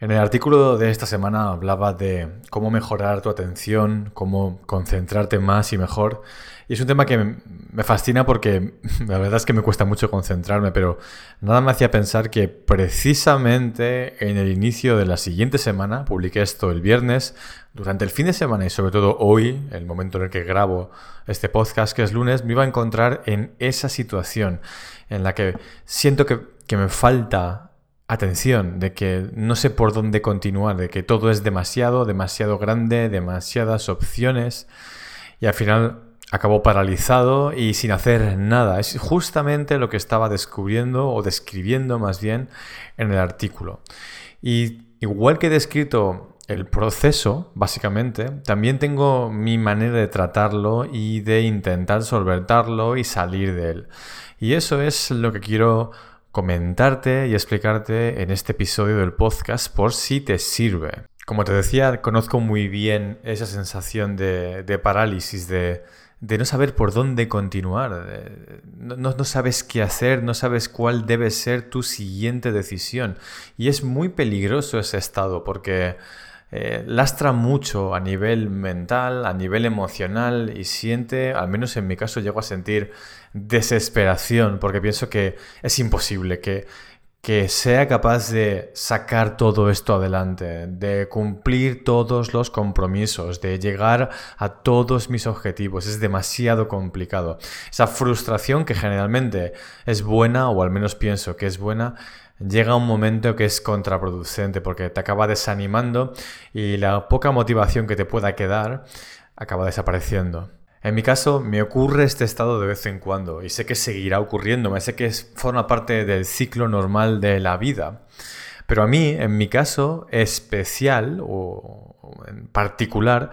En el artículo de esta semana hablaba de cómo mejorar tu atención, cómo concentrarte más y mejor. Y es un tema que me fascina porque la verdad es que me cuesta mucho concentrarme, pero nada me hacía pensar que precisamente en el inicio de la siguiente semana, publiqué esto el viernes, durante el fin de semana y sobre todo hoy, el momento en el que grabo este podcast, que es lunes, me iba a encontrar en esa situación en la que siento que, que me falta atención, de que no sé por dónde continuar, de que todo es demasiado, demasiado grande, demasiadas opciones y al final acabó paralizado y sin hacer nada. Es justamente lo que estaba descubriendo o describiendo más bien en el artículo. Y igual que he descrito el proceso, básicamente, también tengo mi manera de tratarlo y de intentar solventarlo y salir de él. Y eso es lo que quiero comentarte y explicarte en este episodio del podcast por si te sirve. Como te decía, conozco muy bien esa sensación de, parálisis, de, no saber por dónde continuar. No, no, sabes qué hacer, no sabes cuál debe ser tu siguiente decisión. Y es muy peligroso ese estado porque eh, lastra mucho a nivel mental, a nivel emocional y siente, al menos en mi caso, llego a sentir desesperación porque pienso que es imposible que, que sea capaz de sacar todo esto adelante, de cumplir todos los compromisos, de llegar a todos mis objetivos. Es demasiado complicado. Esa frustración que generalmente es buena, o al menos pienso que es buena, llega un momento que es contraproducente porque te acaba desanimando y la poca motivación que te pueda quedar acaba desapareciendo. En mi caso me ocurre este estado de vez en cuando y sé que seguirá ocurriéndome, sé que forma parte del ciclo normal de la vida. Pero a mí, en mi caso especial o en particular,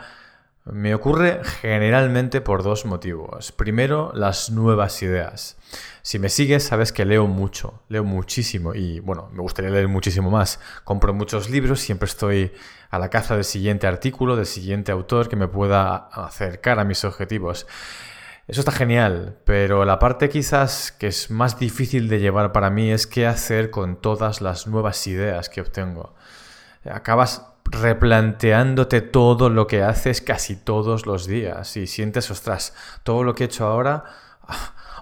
me ocurre generalmente por dos motivos. Primero, las nuevas ideas. Si me sigues, sabes que leo mucho, leo muchísimo y bueno, me gustaría leer muchísimo más. Compro muchos libros, siempre estoy a la caza del siguiente artículo, del siguiente autor que me pueda acercar a mis objetivos. Eso está genial, pero la parte quizás que es más difícil de llevar para mí es qué hacer con todas las nuevas ideas que obtengo. Acabas replanteándote todo lo que haces casi todos los días y sientes, ostras, todo lo que he hecho ahora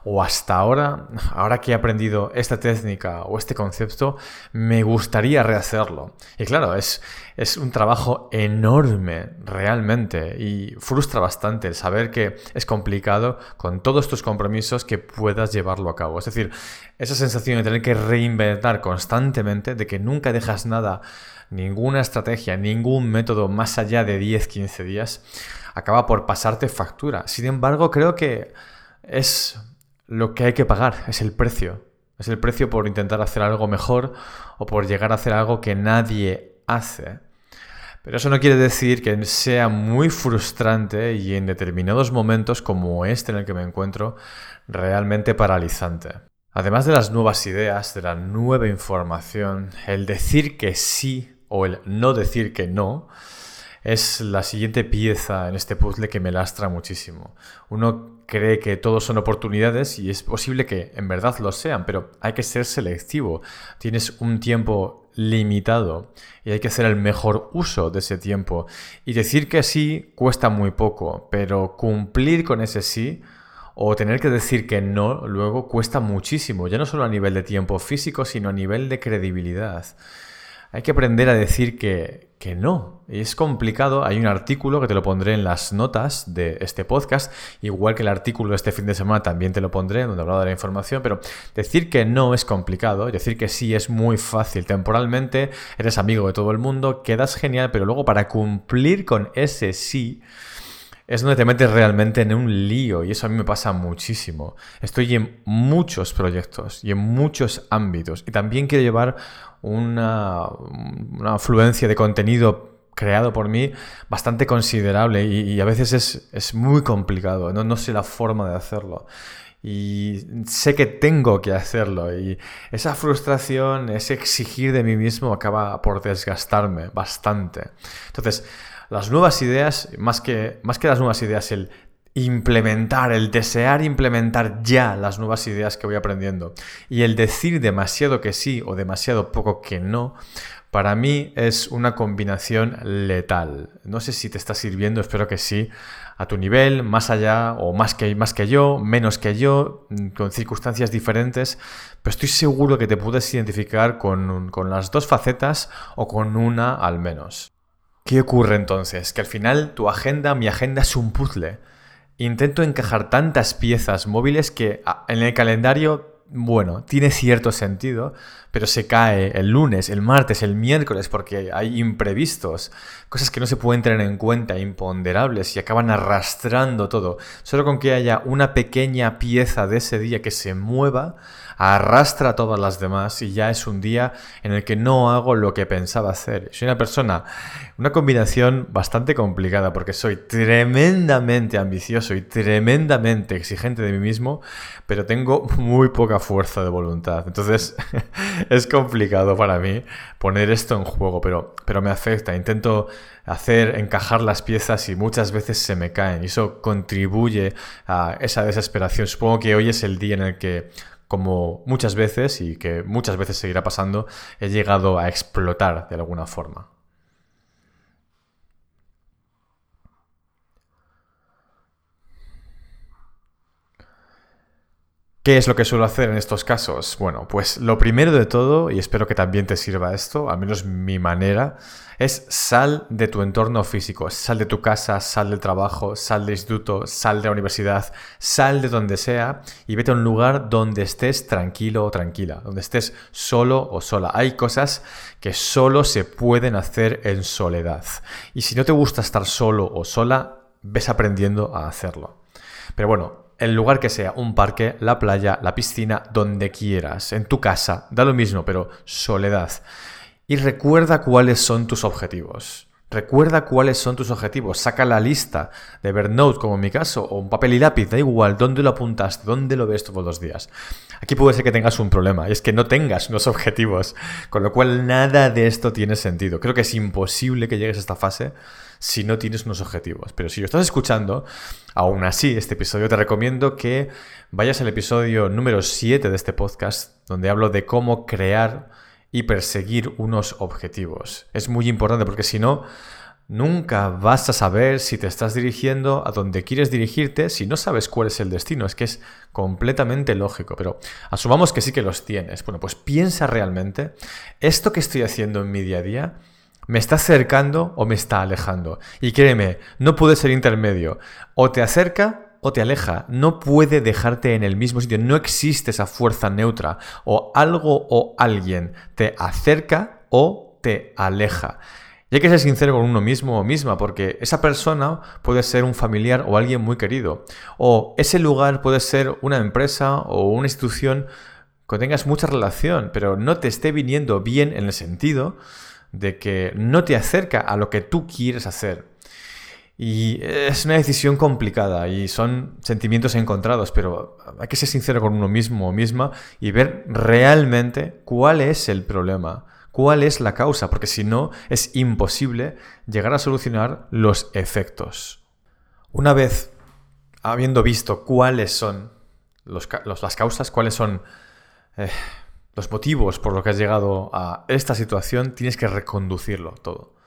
o hasta ahora, ahora que he aprendido esta técnica o este concepto, me gustaría rehacerlo. Y claro, es, es un trabajo enorme realmente y frustra bastante el saber que es complicado con todos tus compromisos que puedas llevarlo a cabo. Es decir, esa sensación de tener que reinventar constantemente, de que nunca dejas nada, ninguna estrategia, ningún método más allá de 10-15 días, acaba por pasarte factura. Sin embargo, creo que es lo que hay que pagar, es el precio. Es el precio por intentar hacer algo mejor o por llegar a hacer algo que nadie hace. Pero eso no quiere decir que sea muy frustrante y en determinados momentos como este en el que me encuentro, realmente paralizante. Además de las nuevas ideas, de la nueva información, el decir que sí o el no decir que no, es la siguiente pieza en este puzzle que me lastra muchísimo. Uno cree que todos son oportunidades y es posible que en verdad lo sean, pero hay que ser selectivo. Tienes un tiempo limitado y hay que hacer el mejor uso de ese tiempo. Y decir que sí cuesta muy poco, pero cumplir con ese sí o tener que decir que no luego cuesta muchísimo, ya no solo a nivel de tiempo físico, sino a nivel de credibilidad hay que aprender a decir que, que no. Es complicado. Hay un artículo que te lo pondré en las notas de este podcast, igual que el artículo de este fin de semana también te lo pondré, donde hablado de la información, pero decir que no es complicado, decir que sí es muy fácil. Temporalmente eres amigo de todo el mundo, quedas genial, pero luego para cumplir con ese sí, es donde te metes realmente en un lío y eso a mí me pasa muchísimo. Estoy en muchos proyectos y en muchos ámbitos y también quiero llevar una, una afluencia de contenido creado por mí bastante considerable y, a veces es, muy complicado, ¿no? no sé la forma de hacerlo y sé que tengo que hacerlo y esa frustración, ese exigir de mí mismo acaba por desgastarme bastante. Entonces, las nuevas ideas, más que, más que las nuevas ideas, el, implementar, el desear implementar ya las nuevas ideas que voy aprendiendo y el decir demasiado que sí o demasiado poco que no, para mí es una combinación letal. No sé si te está sirviendo, espero que sí, a tu nivel, más allá o más que, más que yo, menos que yo, mm, con circunstancias diferentes, pero estoy seguro que te puedes identificar con, con las dos facetas o con una al menos. ¿Qué ocurre entonces? Que al final tu agenda, mi agenda es un puzzle. Intento encajar tantas piezas móviles que en el calendario bueno, tiene cierto sentido, pero se cae el lunes, el martes, el miércoles, porque hay imprevistos, cosas que no se pueden tener en cuenta, imponderables, y acaban arrastrando todo. Solo con que haya una pequeña pieza de ese día que se mueva, arrastra a todas las demás y ya es un día en el que no hago lo que pensaba hacer. Soy una persona, una combinación bastante complicada porque soy tremendamente ambicioso y tremendamente exigente de mí mismo, pero tengo muy poca fuerza de voluntad. Entonces es complicado para mí poner esto en juego, pero, pero me afecta. Intento hacer encajar las piezas y muchas veces se me caen y eso contribuye a esa desesperación. Supongo que hoy es el día en el que como muchas veces y que muchas veces seguirá pasando, he llegado a explotar de alguna forma. ¿Qué es lo que suelo hacer en estos casos? Bueno, pues lo primero de todo, y espero que también te sirva esto, al menos mi manera, es sal de tu entorno físico, sal de tu casa, sal del trabajo, sal del instituto, sal de la universidad, sal de donde sea y vete a un lugar donde estés tranquilo o tranquila, donde estés solo o sola. Hay cosas que solo se pueden hacer en soledad. Y si no te gusta estar solo o sola, ves aprendiendo a hacerlo. Pero bueno, el lugar que sea, un parque, la playa, la piscina, donde quieras, en tu casa, da lo mismo, pero soledad. Y recuerda cuáles son tus objetivos. Recuerda cuáles son tus objetivos. Saca la lista de Evernote, como en mi caso, o un papel y lápiz, da igual, dónde lo apuntaste, dónde lo ves todos los días. Aquí puede ser que tengas un problema, y es que no tengas unos objetivos, con lo cual nada de esto tiene sentido. Creo que es imposible que llegues a esta fase si no tienes unos objetivos. Pero si lo estás escuchando, aún así, este episodio te recomiendo que vayas al episodio número 7 de este podcast, donde hablo de cómo crear y perseguir unos objetivos. Es muy importante porque si no, nunca vas a saber si te estás dirigiendo a donde quieres dirigirte si no sabes cuál es el destino. Es que es completamente lógico, pero asumamos que sí que los tienes. Bueno, pues piensa realmente, ¿esto que estoy haciendo en mi día a día me está acercando o me está alejando? Y créeme, no puede ser intermedio. O te acerca o te aleja, no puede dejarte en el mismo sitio, no existe esa fuerza neutra, o algo o alguien te acerca o te aleja. Y hay que ser sincero con uno mismo o misma, porque esa persona puede ser un familiar o alguien muy querido, o ese lugar puede ser una empresa o una institución que tengas mucha relación, pero no te esté viniendo bien en el sentido de que no te acerca a lo que tú quieres hacer. Y es una decisión complicada y son sentimientos encontrados, pero hay que ser sincero con uno mismo o misma y ver realmente cuál es el problema, cuál es la causa, porque si no es imposible llegar a solucionar los efectos. Una vez habiendo visto cuáles son las causas, cuáles son eh, los motivos por los que has llegado a esta situación, tienes que reconducirlo todo.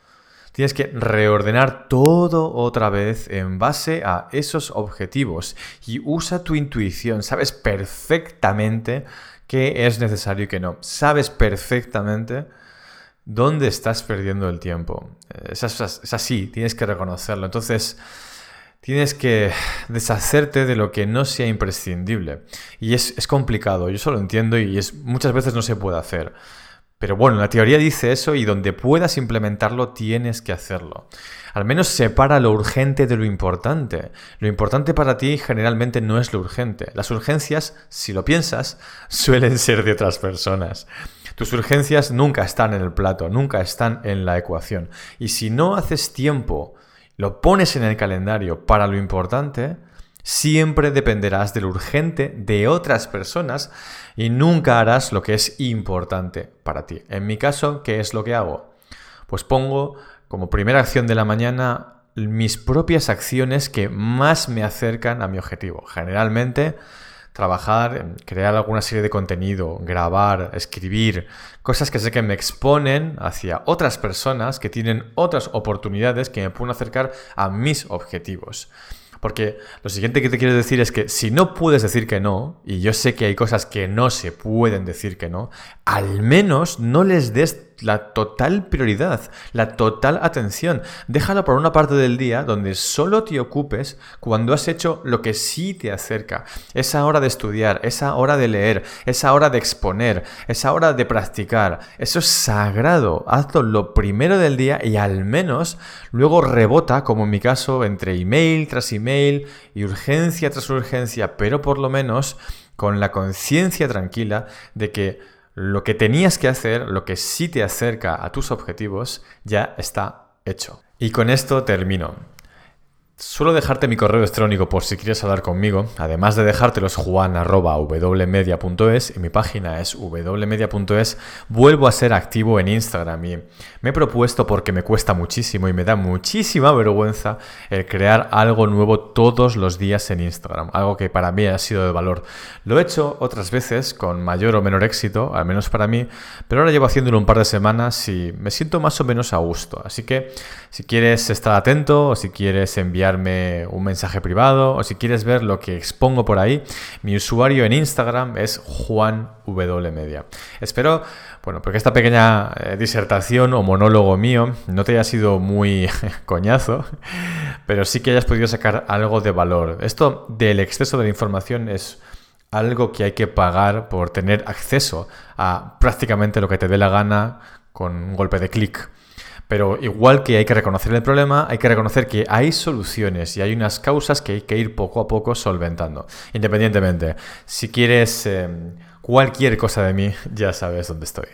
Tienes que reordenar todo otra vez en base a esos objetivos y usa tu intuición. Sabes perfectamente qué es necesario y qué no. Sabes perfectamente dónde estás perdiendo el tiempo. Es, así, tienes que reconocerlo. Entonces, tienes que deshacerte de lo que no sea imprescindible. Y es, complicado, yo solo entiendo y es, muchas veces no se puede hacer. Pero bueno, la teoría dice eso y donde puedas implementarlo tienes que hacerlo. Al menos separa lo urgente de lo importante. Lo importante para ti generalmente no es lo urgente. Las urgencias, si lo piensas, suelen ser de otras personas. Tus urgencias nunca están en el plato, nunca están en la ecuación. Y si no haces tiempo, lo pones en el calendario para lo importante, Siempre dependerás de lo urgente de otras personas y nunca harás lo que es importante para ti. En mi caso, ¿qué es lo que hago? Pues pongo como primera acción de la mañana mis propias acciones que más me acercan a mi objetivo. Generalmente trabajar, crear alguna serie de contenido, grabar, escribir, cosas que sé que me exponen hacia otras personas que tienen otras oportunidades que me pueden acercar a mis objetivos. Porque lo siguiente que te quiero decir es que si no puedes decir que no, y yo sé que hay cosas que no se pueden decir que no, al menos no les des la total prioridad, la total atención. Déjalo por una parte del día donde solo te ocupes cuando has hecho lo que sí te acerca. Esa hora de estudiar, esa hora de leer, esa hora de exponer, esa hora de practicar. Eso es sagrado. Hazlo lo primero del día y al menos luego rebota, como en mi caso, entre email tras email y urgencia tras urgencia, pero por lo menos con la conciencia tranquila de que lo que tenías que hacer, lo que sí te acerca a tus objetivos, ya está hecho. Y con esto termino. Suelo dejarte mi correo electrónico por si quieres hablar conmigo, además de dejártelos juan.wmedia.es y mi página es wmedia.es, vuelvo a ser activo en Instagram y me he propuesto porque me cuesta muchísimo y me da muchísima vergüenza el crear algo nuevo todos los días en Instagram, algo que para mí ha sido de valor. Lo he hecho otras veces con mayor o menor éxito, al menos para mí, pero ahora llevo haciéndolo un par de semanas y me siento más o menos a gusto. Así que si quieres estar atento o si quieres enviar un mensaje privado o si quieres ver lo que expongo por ahí, mi usuario en Instagram es juanwmedia. Espero, bueno, porque esta pequeña eh, disertación o monólogo mío no te haya sido muy coñazo, pero sí que hayas podido sacar algo de valor. Esto del exceso de la información es algo que hay que pagar por tener acceso a prácticamente lo que te dé la gana con un golpe de clic. Pero igual que hay que reconocer el problema, hay que reconocer que hay soluciones y hay unas causas que hay que ir poco a poco solventando. Independientemente, si quieres em, cualquier cosa de mí, ya sabes dónde estoy.